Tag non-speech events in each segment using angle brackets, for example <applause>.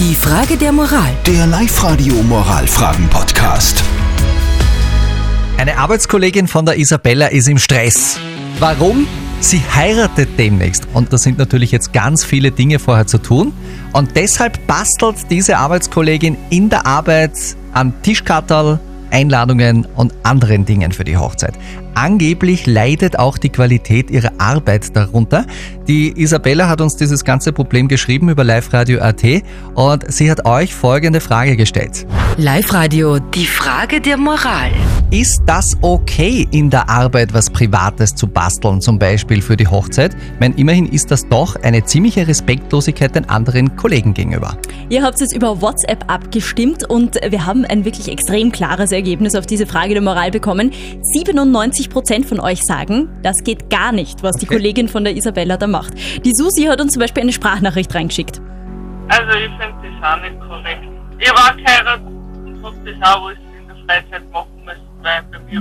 Die Frage der Moral. Der Live-Radio Moralfragen-Podcast. Eine Arbeitskollegin von der Isabella ist im Stress. Warum? Sie heiratet demnächst und da sind natürlich jetzt ganz viele Dinge vorher zu tun und deshalb bastelt diese Arbeitskollegin in der Arbeit an Tischkatterl, Einladungen und anderen Dingen für die Hochzeit. Angeblich leidet auch die Qualität ihrer Arbeit darunter. Die Isabella hat uns dieses ganze Problem geschrieben über Live Radio AT und sie hat euch folgende Frage gestellt. Live-Radio. Die Frage der Moral. Ist das okay, in der Arbeit was Privates zu basteln, zum Beispiel für die Hochzeit? Ich meine, immerhin ist das doch eine ziemliche Respektlosigkeit den anderen Kollegen gegenüber. Ihr habt jetzt über WhatsApp abgestimmt und wir haben ein wirklich extrem klares Ergebnis auf diese Frage der Moral bekommen. 97 Prozent von euch sagen, das geht gar nicht, was die Okay. Kollegin von der Isabella da macht. Die Susi hat uns zum Beispiel eine Sprachnachricht reingeschickt. Also ich finde das auch nicht korrekt. Ich war geheiratet und hab das auch alles in der Freizeit machen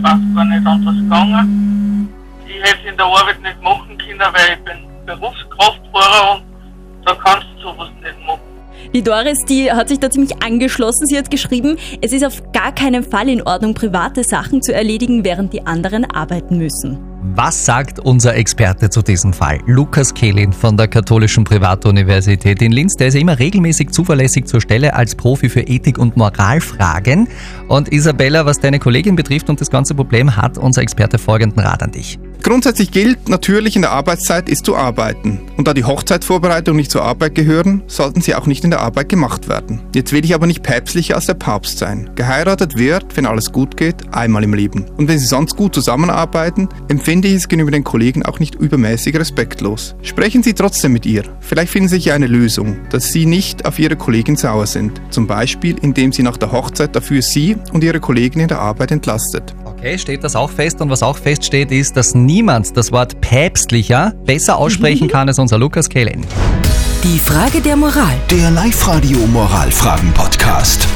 war es gar nicht anders gegangen. Ich hätte es in der Arbeit nicht machen können, weil ich bin Berufskraftfahrer und da kannst du sowas nicht machen. Die Doris, die hat sich da ziemlich angeschlossen. Sie hat geschrieben, es ist auf gar keinen Fall in Ordnung, private Sachen zu erledigen, während die anderen arbeiten müssen. Was sagt unser Experte zu diesem Fall? Lukas Kehlin von der Katholischen Privatuniversität in Linz. Der ist ja immer regelmäßig zuverlässig zur Stelle als Profi für Ethik- und Moralfragen. Und Isabella, was deine Kollegin betrifft und das ganze Problem, hat unser Experte folgenden Rat an dich. Grundsätzlich gilt, natürlich in der Arbeitszeit ist zu arbeiten. Und da die Hochzeitsvorbereitungen nicht zur Arbeit gehören, sollten sie auch nicht in der Arbeit gemacht werden. Jetzt will ich aber nicht päpstlicher als der Papst sein. Geheiratet wird, wenn alles gut geht, einmal im Leben. Und wenn sie sonst gut zusammenarbeiten, empfinde ich es gegenüber den Kollegen auch nicht übermäßig respektlos. Sprechen Sie trotzdem mit ihr. Vielleicht finden Sie ja eine Lösung, dass Sie nicht auf Ihre Kollegin sauer sind. Zum Beispiel, indem sie nach der Hochzeit dafür Sie und Ihre Kollegen in der Arbeit entlastet. Okay, steht das auch fest? Und was auch feststeht, ist, dass niemand das Wort päpstlicher besser aussprechen <laughs> kann als unser Lukas Kehlin. Die Frage der Moral. Der Live-Radio Moralfragen-Podcast.